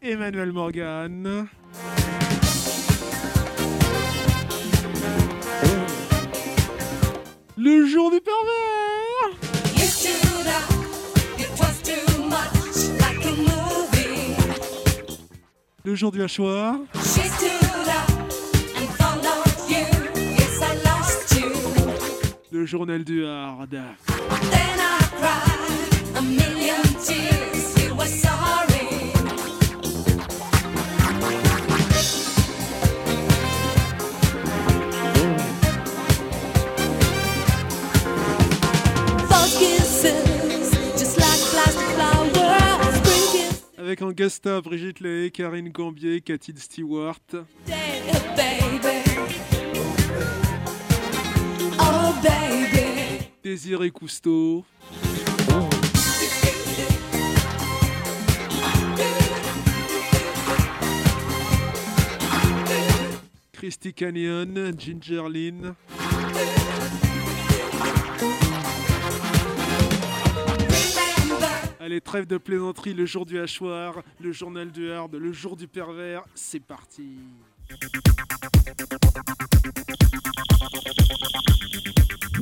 Emmanuel Morgan. Le jour du pervers. Le jour du hachoir. Journal du hard. Avec en Brigitte Lay, Karine Gambier, Cathy Stewart. Baby. Désiré Cousteau. Christy Canyon, Ginger Lynn. Allez, trêve de plaisanterie, le jour du hachoir, le journal du hard, le jour du pervers, c'est parti.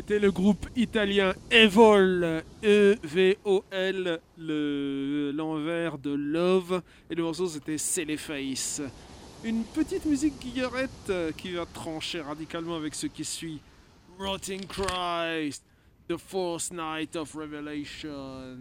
C'était le groupe italien Evol, E-V-O-L, le- l'envers de Love, et le morceau c'était Face. Une petite musique guillerette euh, qui va trancher radicalement avec ce qui suit. Rotting Christ, The Fourth Night of Revelation.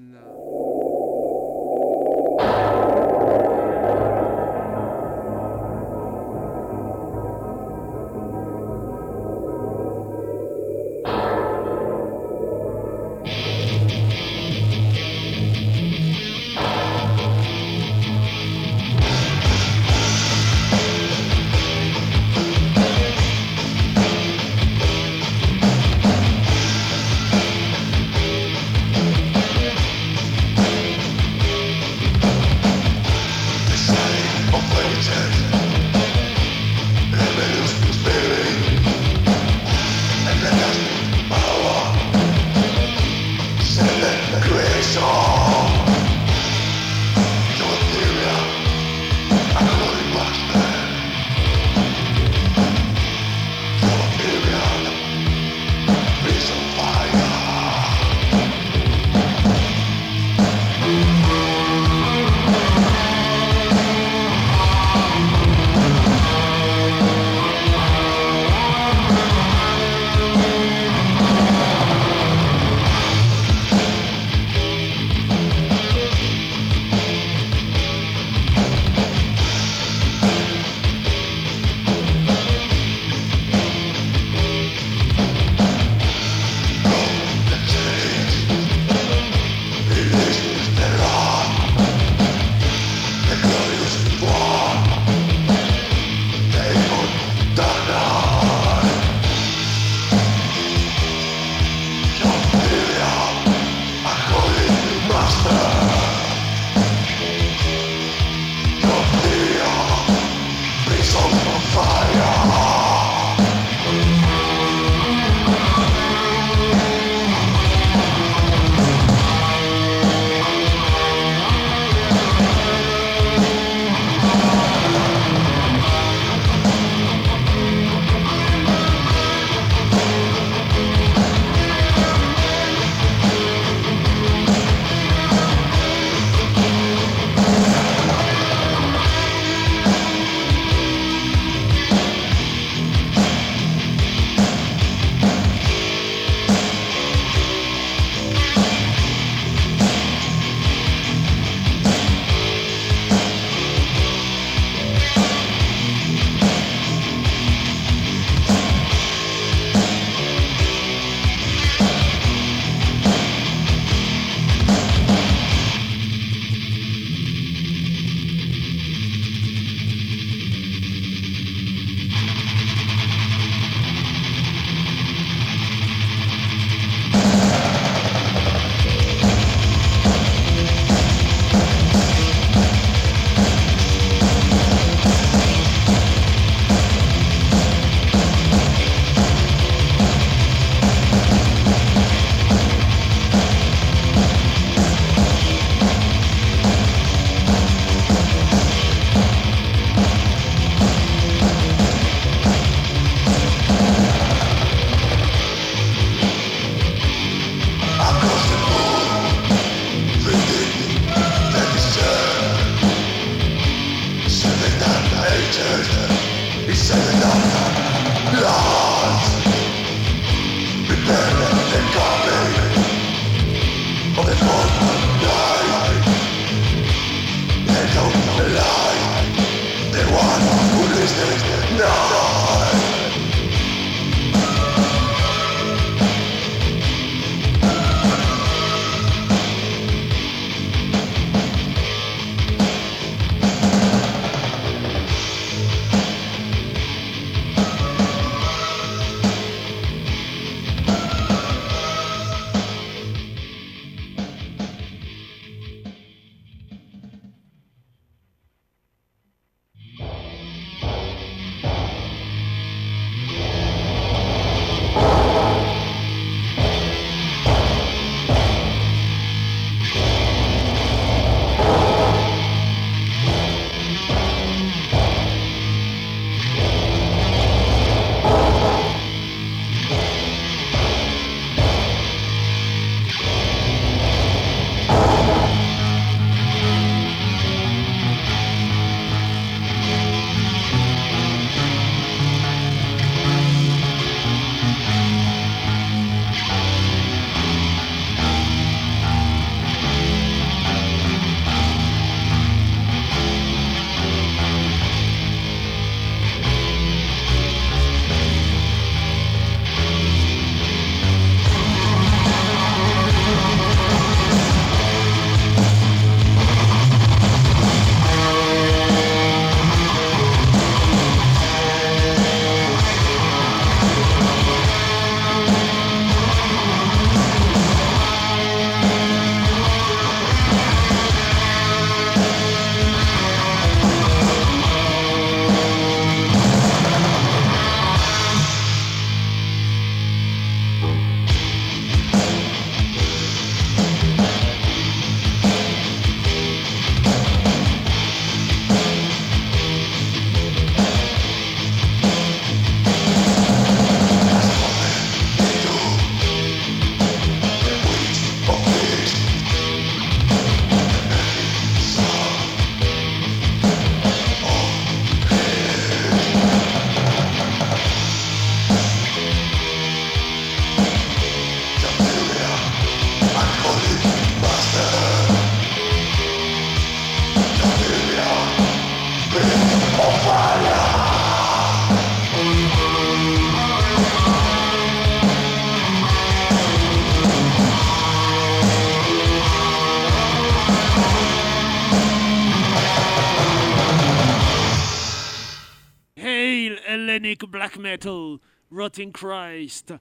Rotting Christ.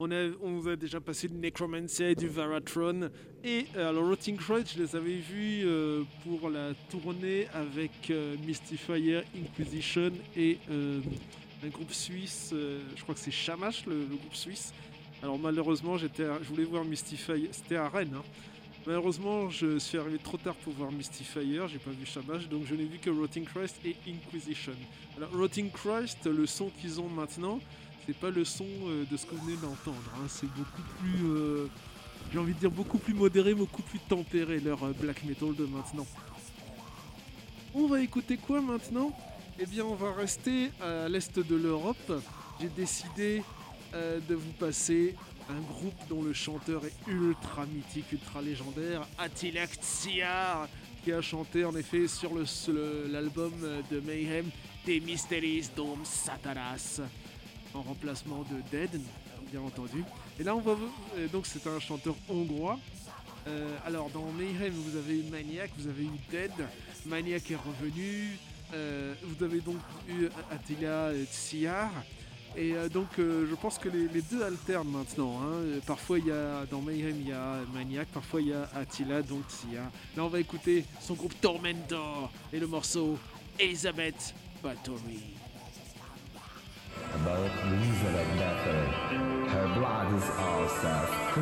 On, vous a déjà passé du Necromancer, du Varatron. Et euh, alors, Rotting Christ, je les avais vus euh, pour la tournée avec euh, Mystifier, Inquisition et euh, un groupe suisse. je crois que c'est Shamash, le, groupe suisse. Alors, malheureusement, je voulais voir Mystifier. C'était à Rennes. hein. Malheureusement, je suis arrivé trop tard pour voir Mystifier, j'ai pas vu Shamash, donc je n'ai vu que Rotting Christ et Inquisition. Alors, Rotting Christ, le son qu'ils ont maintenant, c'est pas le son euh, de ce que vous venez d'entendre. hein. C'est beaucoup plus, euh, j'ai envie de dire, beaucoup plus modéré, beaucoup plus tempéré leur euh, black metal de maintenant. On va écouter quoi maintenant? Eh bien, on va rester à l'est de l'Europe. J'ai décidé de vous passer un groupe dont le chanteur est ultra mythique, ultra légendaire, Attila Tsiar, qui a chanté en effet sur l'album de Mayhem des Mysteries Dom Satanas, en remplacement de Dead, bien entendu. Et là, on va euh, donc c'est un chanteur hongrois. Euh, alors dans Mayhem, vous avez eu Maniac, vous avez eu Dead. Maniac est revenu. euh, vous avez donc eu Attila Tsiar. Et donc, je pense que les, deux alternent maintenant. hein. Parfois, il y a dans Mayhem, il y a Maniac, parfois il y a Attila, donc Sia. Là, on va écouter son groupe Tormentor et le morceau Elizabeth Bathory. about reason of method. Her blood is also self.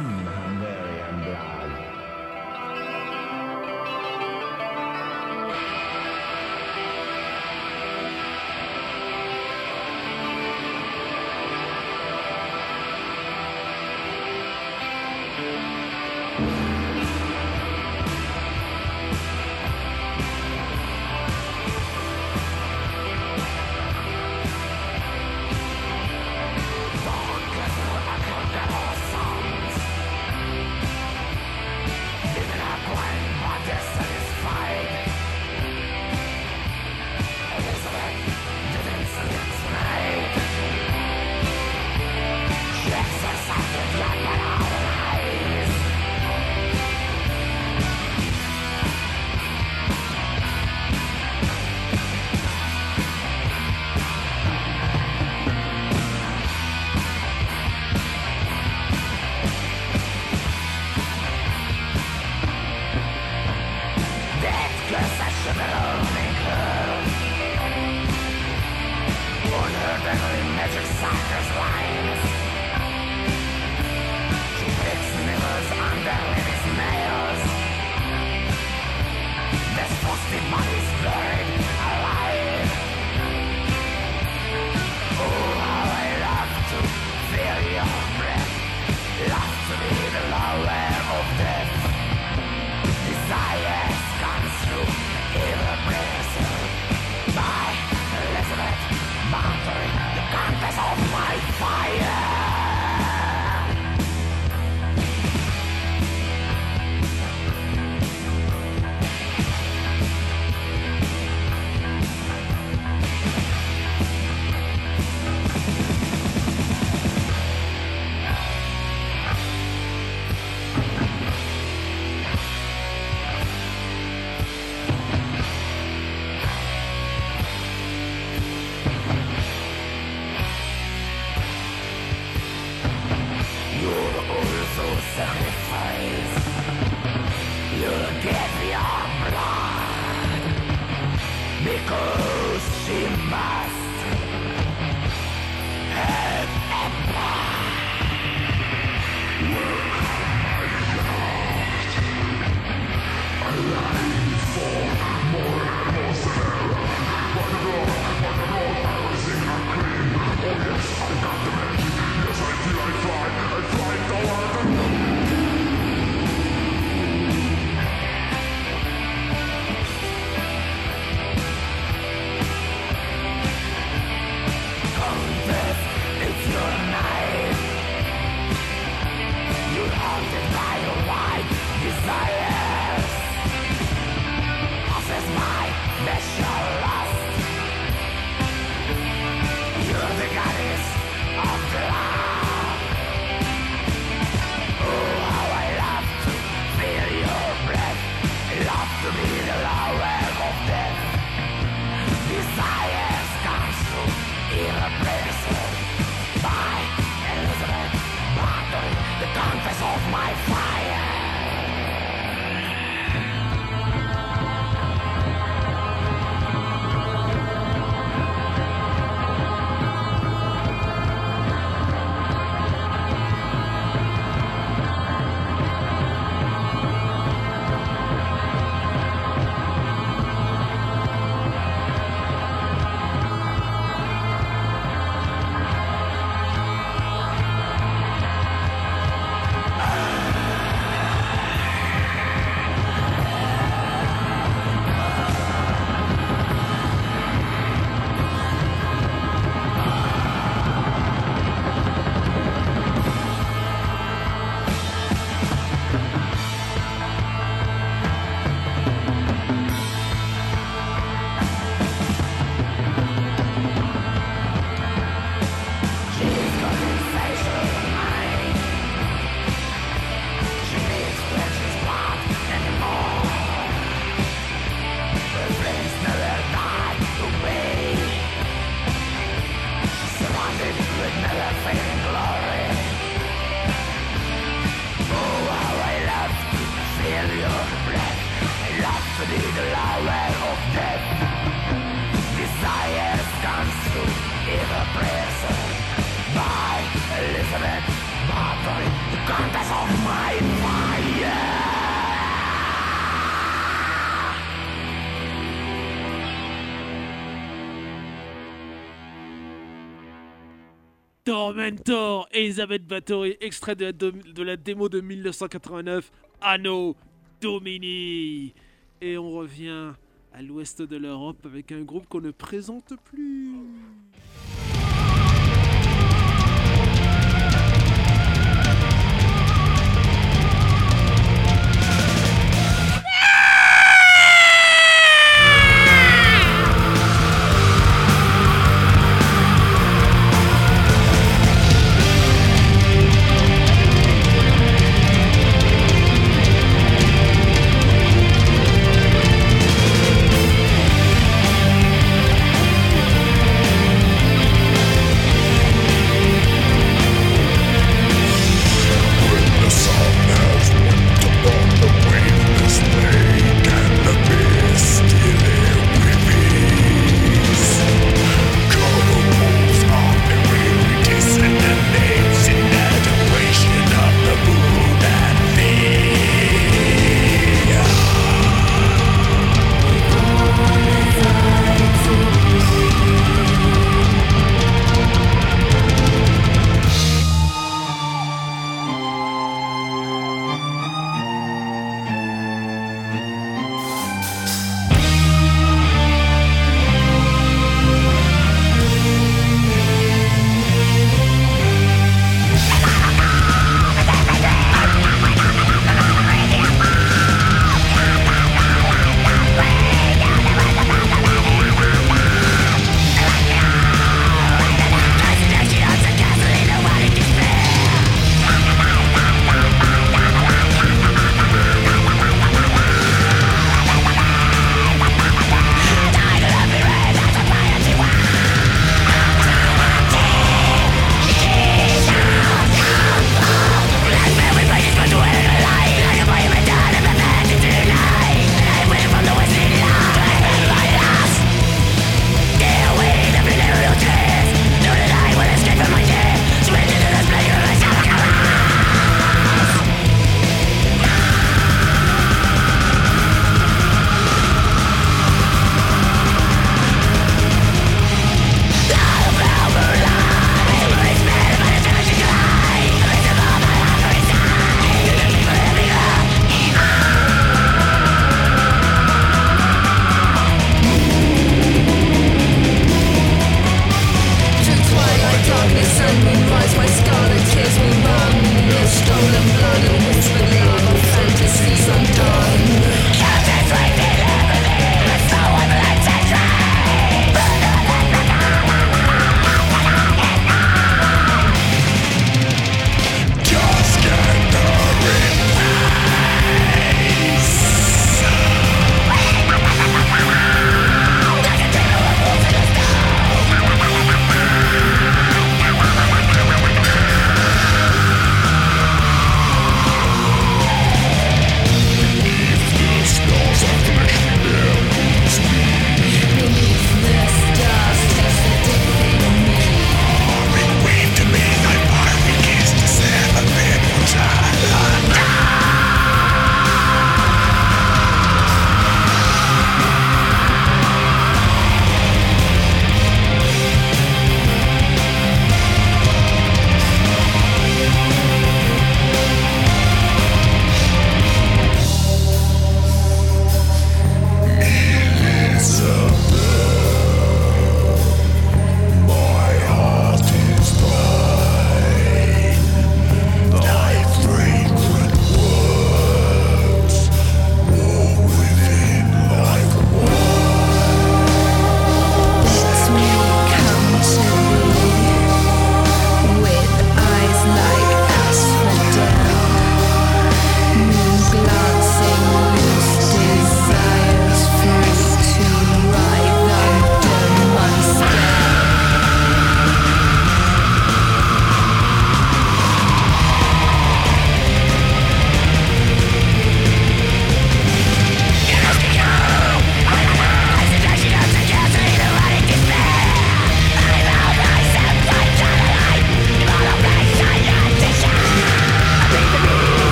Tormentor, Elisabeth Bathory, extrait de la, de la démo de 1989, Anno Domini. Et on revient à l'ouest de l'Europe avec un groupe qu'on ne présente plus.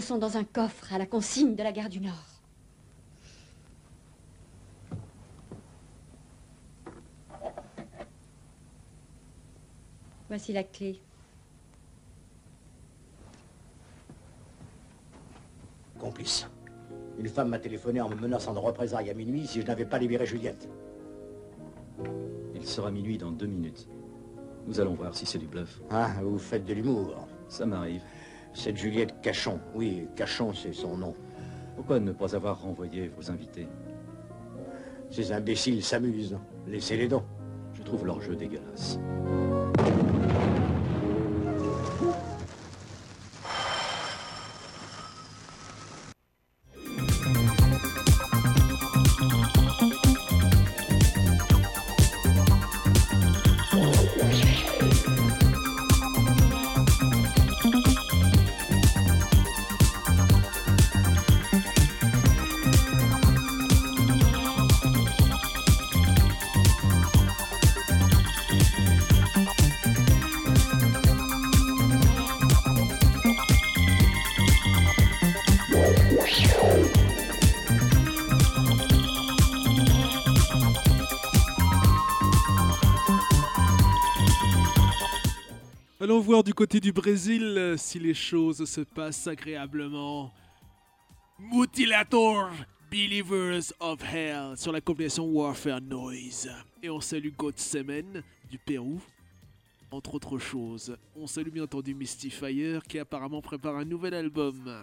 Photos sont dans un coffre à la consigne de la gare du Nord. Voici la clé. Complice. Une femme m'a téléphoné en me menaçant de représailles à minuit si je n'avais pas libéré Juliette. Il sera minuit dans deux minutes. Nous allons voir si c'est du bluff. Ah, vous faites de l'humour. Ça m'arrive. Cette Juliette Cachon. Oui, Cachon, c'est son nom. Pourquoi ne pas avoir renvoyé vos invités? Ces imbéciles s'amusent. Laissez-les donc. Je trouve leur jeu dégueulasse. côté du Brésil, euh, si les choses se passent agréablement, Mutilator Believers of Hell sur la compilation Warfare Noise. Et on salue God Semen du Pérou, entre autres choses. On salue bien entendu Mystifier qui apparemment prépare un nouvel album.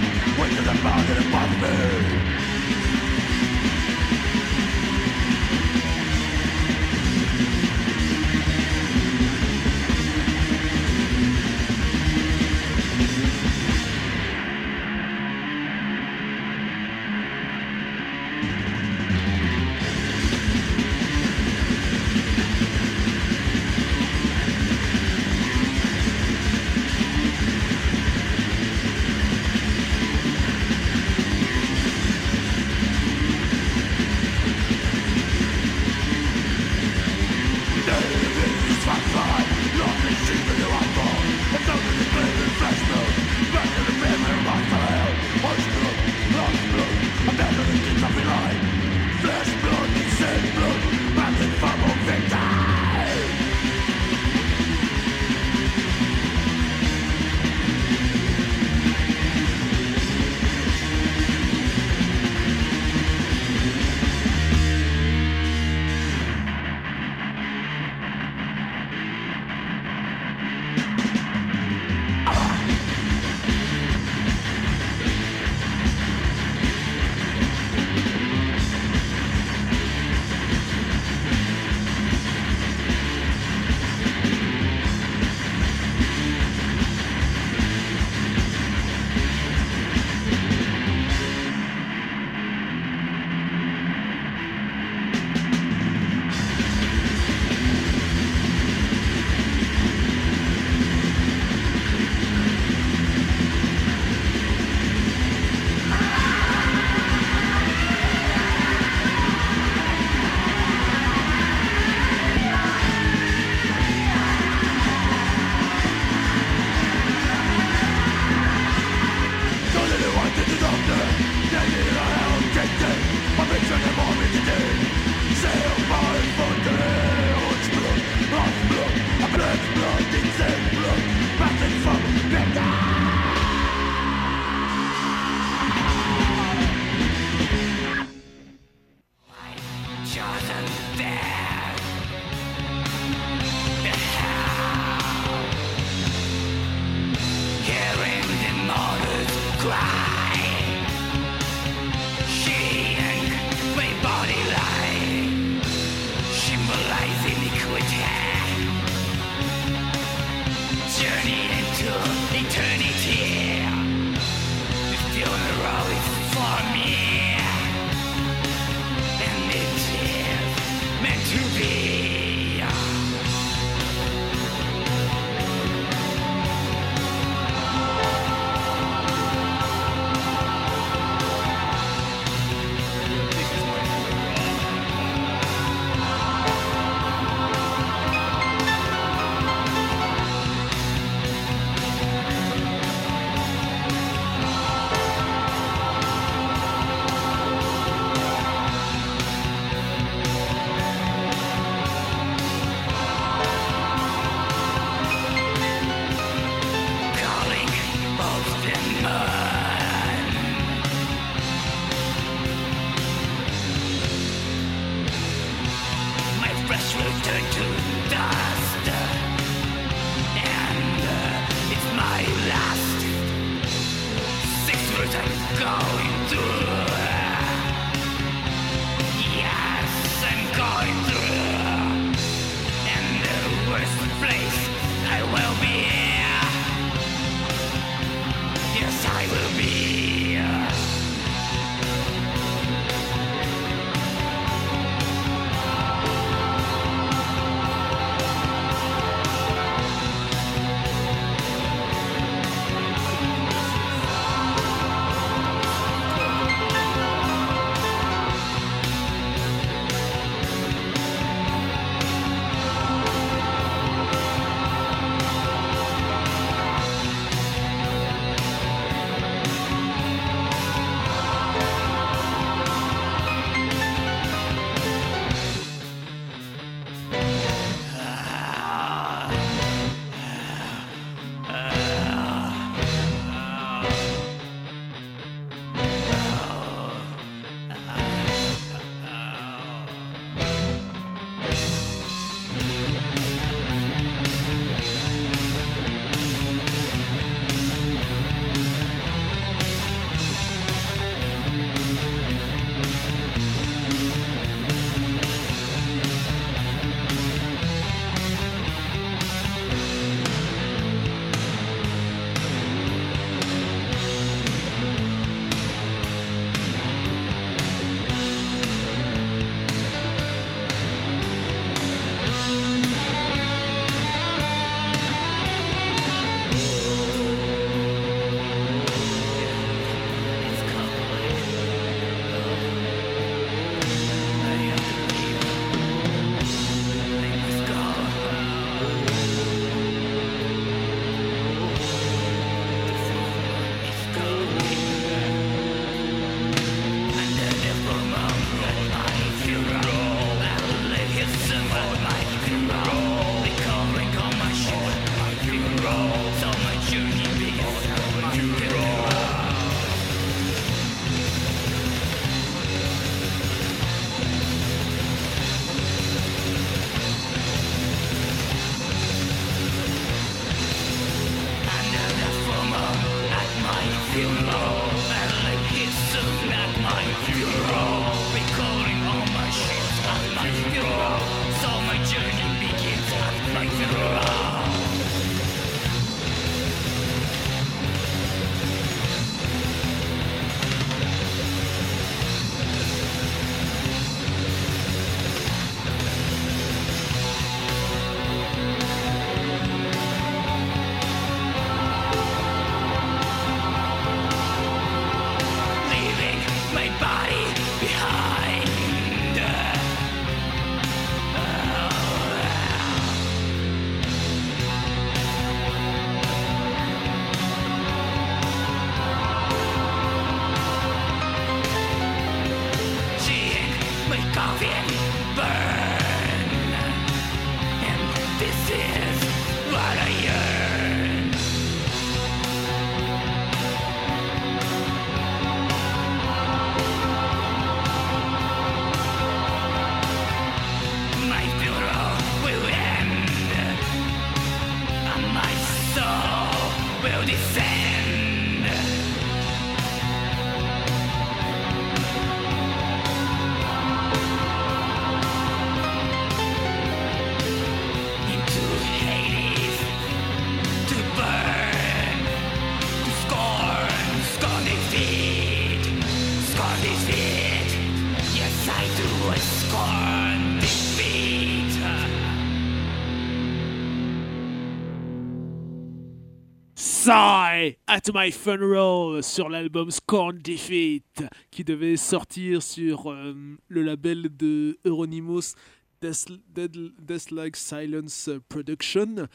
At My Funeral sur l'album Scorn Defeat qui devait sortir sur euh, le label de Euronymous Death, Like Silence Production.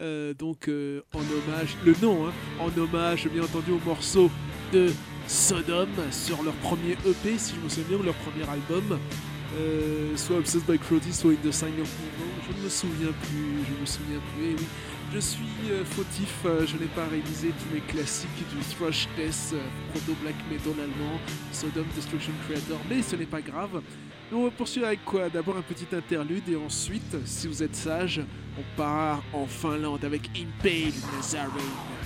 Euh, donc euh, en hommage, le nom, hein, en hommage bien entendu au morceau de Sodom sur leur premier EP, si je me souviens ou leur premier album. Soit Obsessed by Cruelty, soit In the Sign of Evil. Je ne me souviens plus, je me souviens plus. Et oui, je suis euh, fautif, euh, je n'ai pas réalisé tous les classiques du thrash death, euh, proto black metal allemand, Sodom Destruction Creator, mais ce n'est pas grave. On va poursuivre avec quoi? D'abord un petit interlude et ensuite, si vous êtes sage, on part en Finlande avec Impale Nazarene.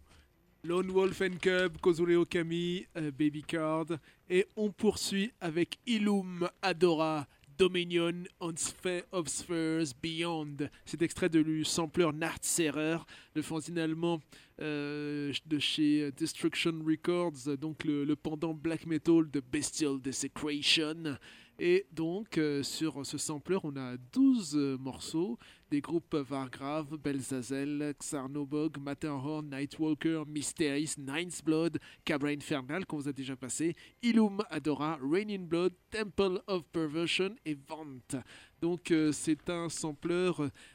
Lone Wolf and Cub, Kozule Okami, euh, Baby Card. Et on poursuit avec Illum Adora, Dominion on Sphere of Spheres Beyond. C'est extrait de le sampler Nartserer, le fanzine allemand euh, de chez Destruction Records, donc le pendant black metal de Bestial Desecration. Et donc, euh, sur ce sampler, on a 12 euh, morceaux des groupes Vargrave, Belzazel, Xarnobog, Matterhorn, Nightwalker, Mysteries, Ninth Blood, Cabra Infernal, qu'on vous a déjà passé, Illum Adora, Rain in Blood, Temple of Perversion et Vant. Donc, euh, c'est un sampler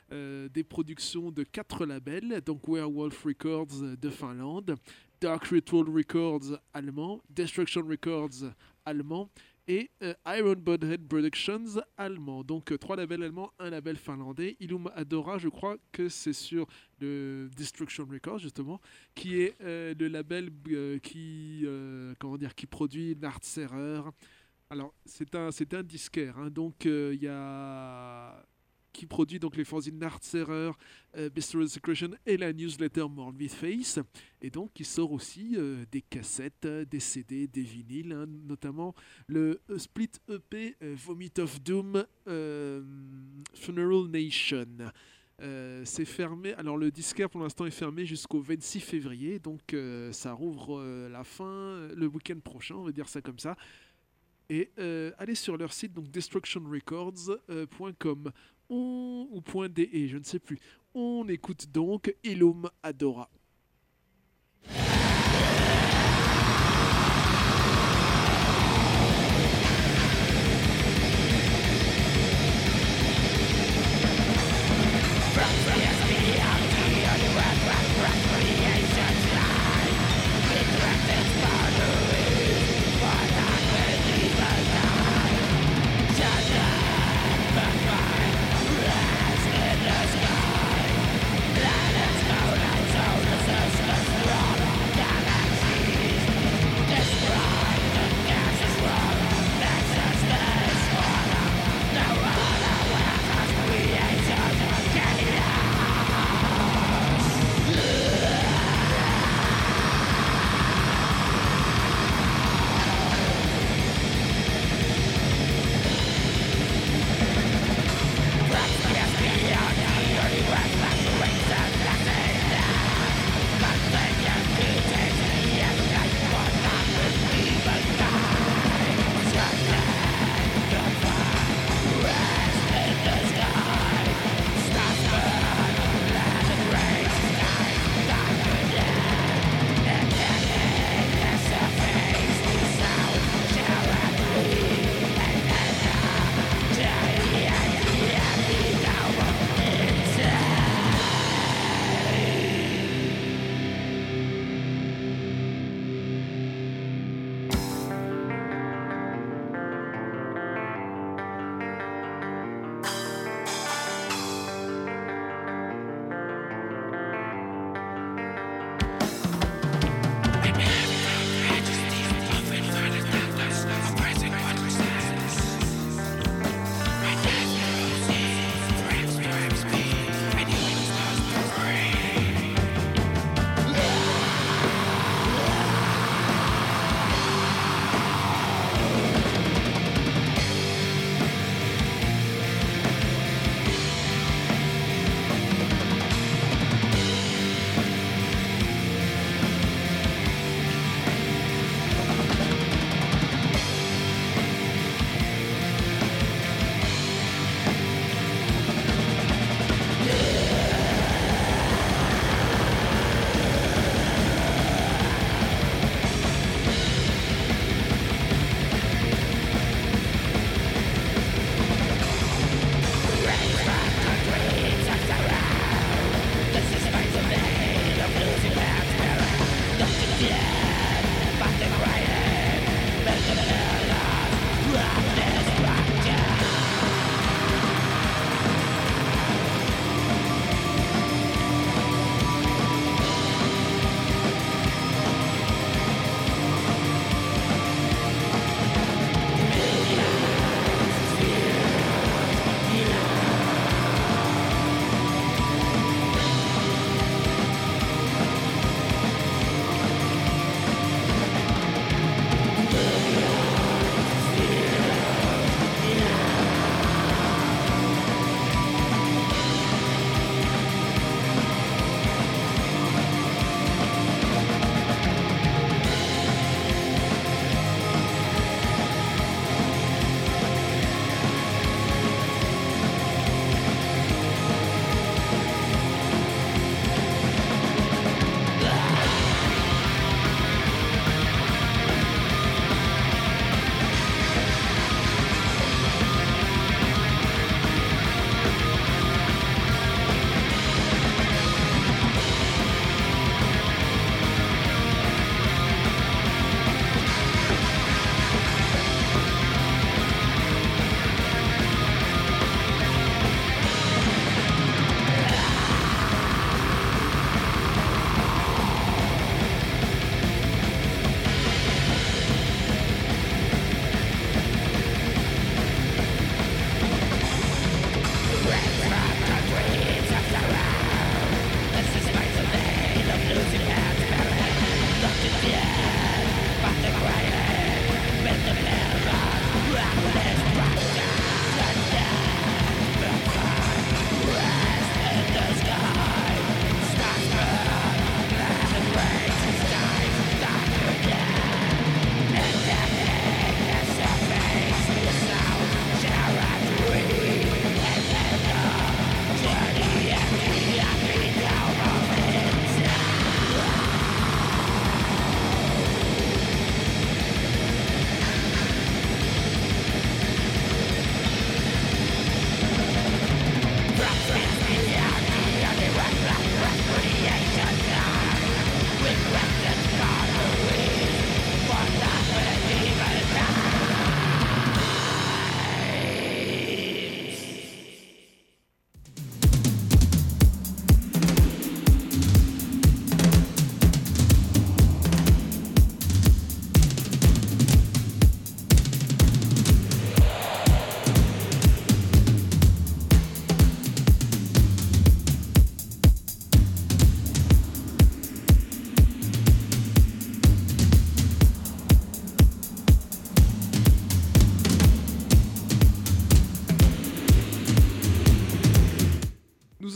des productions de quatre labels, donc Werewolf Records de Finlande, Dark Ritual Records allemand, Destruction Records allemand et euh, Iron Budhead Productions allemand. Donc euh, trois labels allemands, un label finlandais. Illum Adora, je crois que c'est sur le Destruction Records justement, qui est euh, le label euh, qui, comment dire, qui produit Nartserer. Alors c'est un, c'est un disquaire, hein. donc il y a qui produit donc les fanzines Nartserer, euh, Bestial Secretion et la newsletter Morn with Face. Et donc, il sort aussi euh, des cassettes, euh, des CD, des vinyles, hein, notamment le euh, split EP Vomit of Doom Funeral Nation. C'est fermé. Alors le disquaire pour l'instant est fermé jusqu'au 26 février, donc ça rouvre la fin le week-end prochain, on va dire ça comme ça. Et allez sur leur site donc destructionrecords.com on, ou point .de, je ne sais plus. On écoute donc Illum Adora.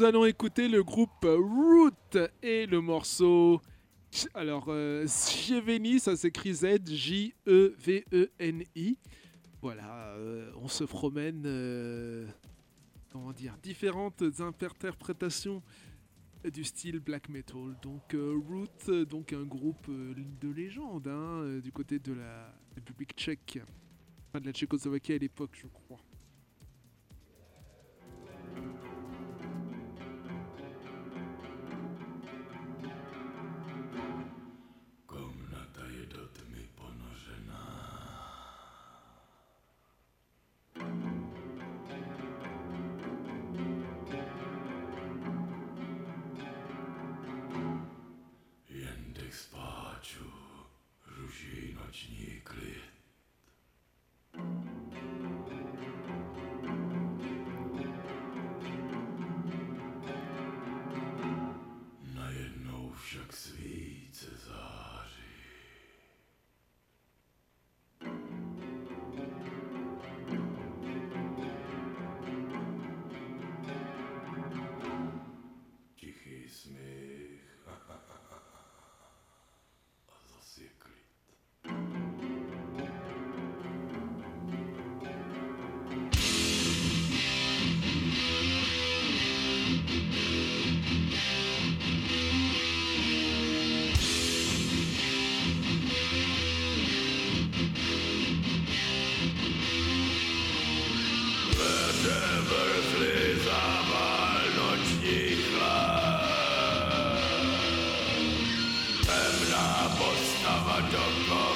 Nous allons écouter le groupe Root et le morceau. Alors, euh, Jeveni, ça s'écrit Z-J-E-V-E-N-I. Voilà, euh, on se promène. euh, comment dire Différentes interprétations du style black metal. Donc, euh, Root, donc un groupe de légende hein, du côté de la République tchèque. Enfin, de la Tchécoslovaquie à l'époque, je crois. Underground.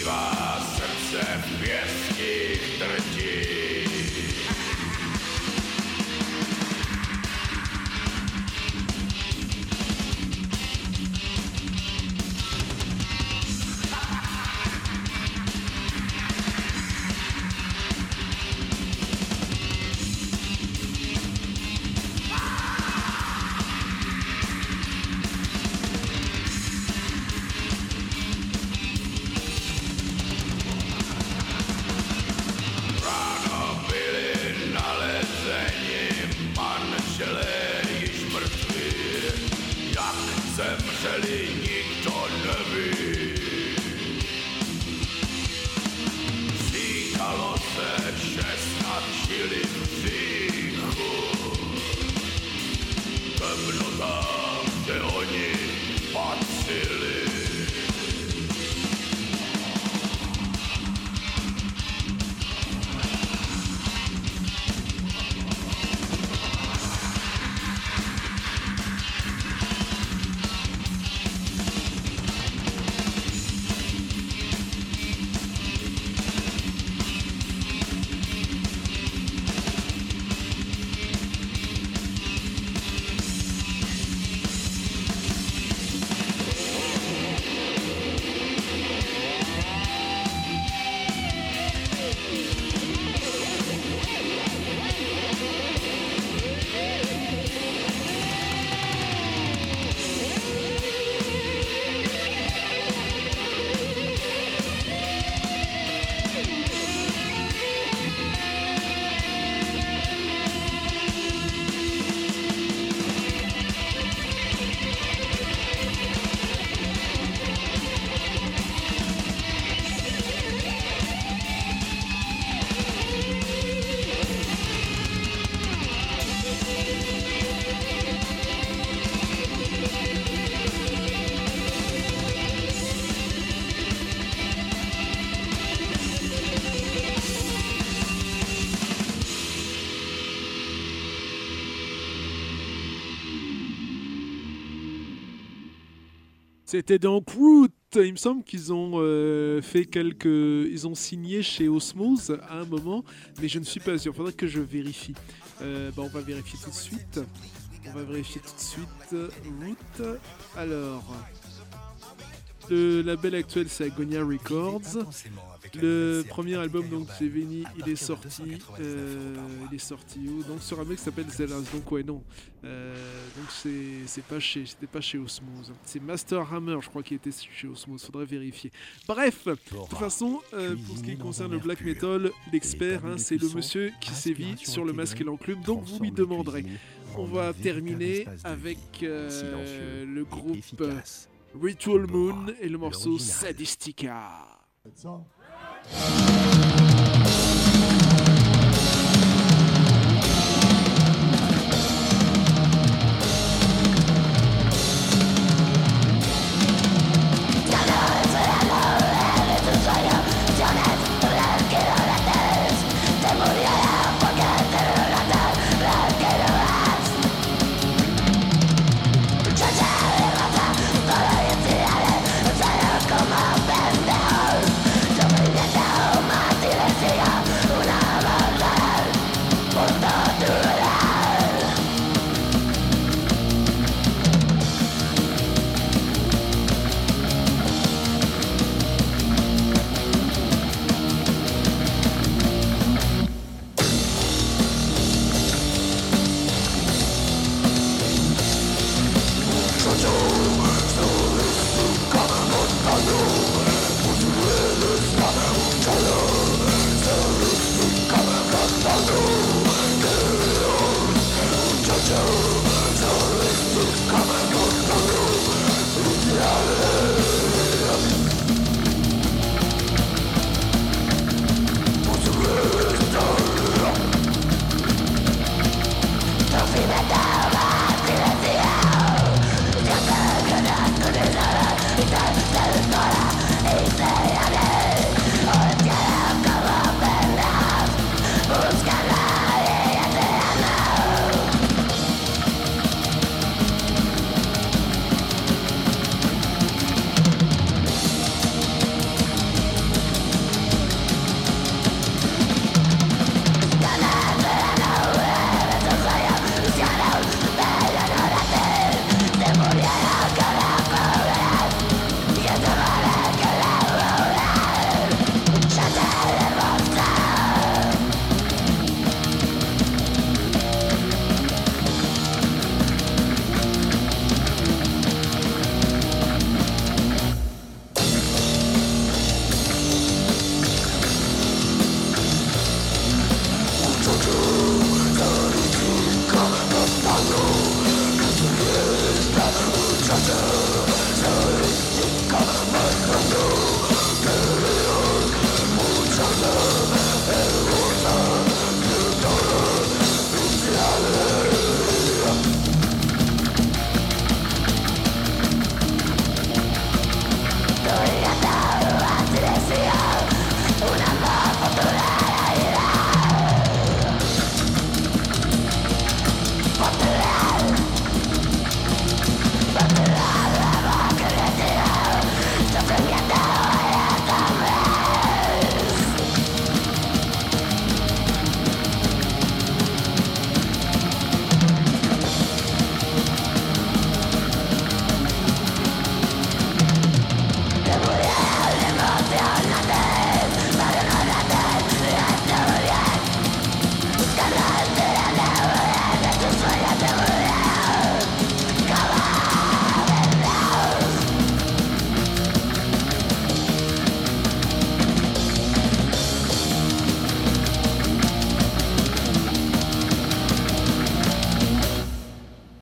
Těživá srdce v pěstích drtí. C'était dans Root. Il me semble qu'ils ont euh, fait quelques. Ils ont signé chez Osmose à un moment, mais je ne suis pas sûr. Faudrait que je vérifie. Euh, bah, on va vérifier tout de suite. On va vérifier tout de suite. Root. Alors. Le label actuel c'est Agonia Records. Le premier album donc c'est Veni, il est sorti, euh, il est sorti où? Donc sur un mec qui s'appelle Zelas. Donc ouais non, Euh, donc c'est c'est pas chez, c'était pas chez Osmose. C'est Master Hammer, je crois, qui était chez Osmose. Faudrait vérifier. Bref, de toute façon, euh, pour ce qui concerne le black metal, l'expert, hein, c'est le monsieur qui sévit sur le masque et l'enclume. Donc vous lui demanderez. On va terminer avec euh, le groupe Ritual Moon et le morceau Sadistica. Música